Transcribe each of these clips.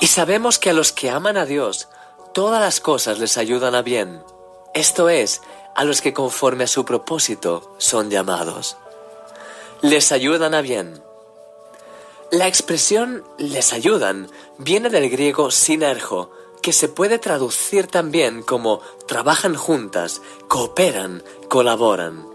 Y sabemos que a los que aman a Dios, todas las cosas les ayudan a bien. Esto es, a los que conforme a su propósito son llamados. Les ayudan a bien. La expresión les ayudan viene del griego sinergo, que se puede traducir también como trabajan juntas, cooperan, colaboran.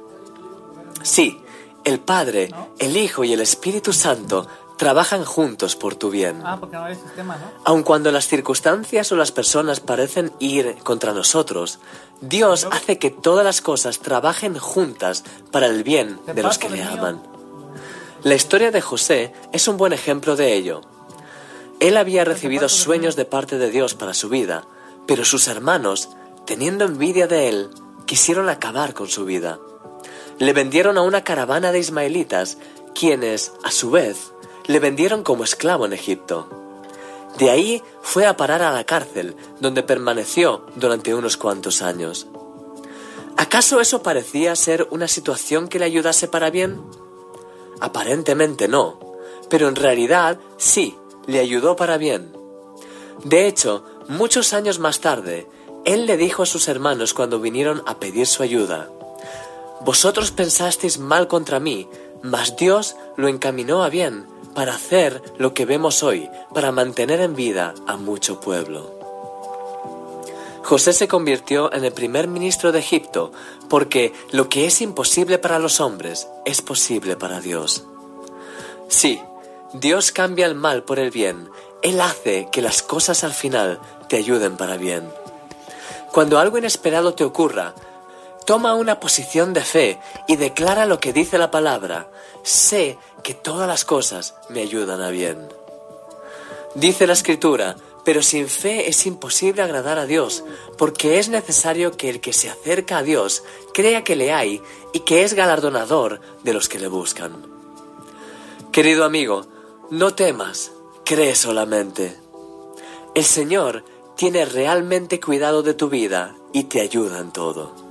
Sí, el Padre, el Hijo y el Espíritu Santo trabajan juntos por tu bien. Ah, porque no hay sistema, ¿no? Aun cuando las circunstancias o las personas parecen ir contra nosotros, Dios hace que todas las cosas trabajen juntas para el bien de los que le aman. La historia de José es un buen ejemplo de ello. Él había recibido sueños de parte de Dios para su vida, pero sus hermanos, teniendo envidia de él, quisieron acabar con su vida. Le vendieron a una caravana de ismaelitas, quienes, a su vez, le vendieron como esclavo en Egipto. De ahí fue a parar a la cárcel, donde permaneció durante unos cuantos años. ¿Acaso eso parecía ser una situación que le ayudase para bien? Aparentemente no, pero en realidad sí, le ayudó para bien. De hecho, muchos años más tarde, él le dijo a sus hermanos cuando vinieron a pedir su ayuda, Vosotros pensasteis mal contra mí, mas Dios lo encaminó a bien para hacer lo que vemos hoy, para mantener en vida a mucho pueblo. José se convirtió en el primer ministro de Egipto porque lo que es imposible para los hombres es posible para Dios. Sí, Dios cambia el mal por el bien. Él hace que las cosas al final te ayuden para bien. Cuando algo inesperado te ocurra, toma una posición de fe y declara lo que dice la palabra. Sé que todas las cosas me ayudan a bien. Dice la escritura, pero sin fe es imposible agradar a Dios, porque es necesario que el que se acerca a Dios crea que le hay y que es galardonador de los que le buscan. Querido amigo, no temas, cree solamente. El Señor tiene realmente cuidado de tu vida y te ayuda en todo.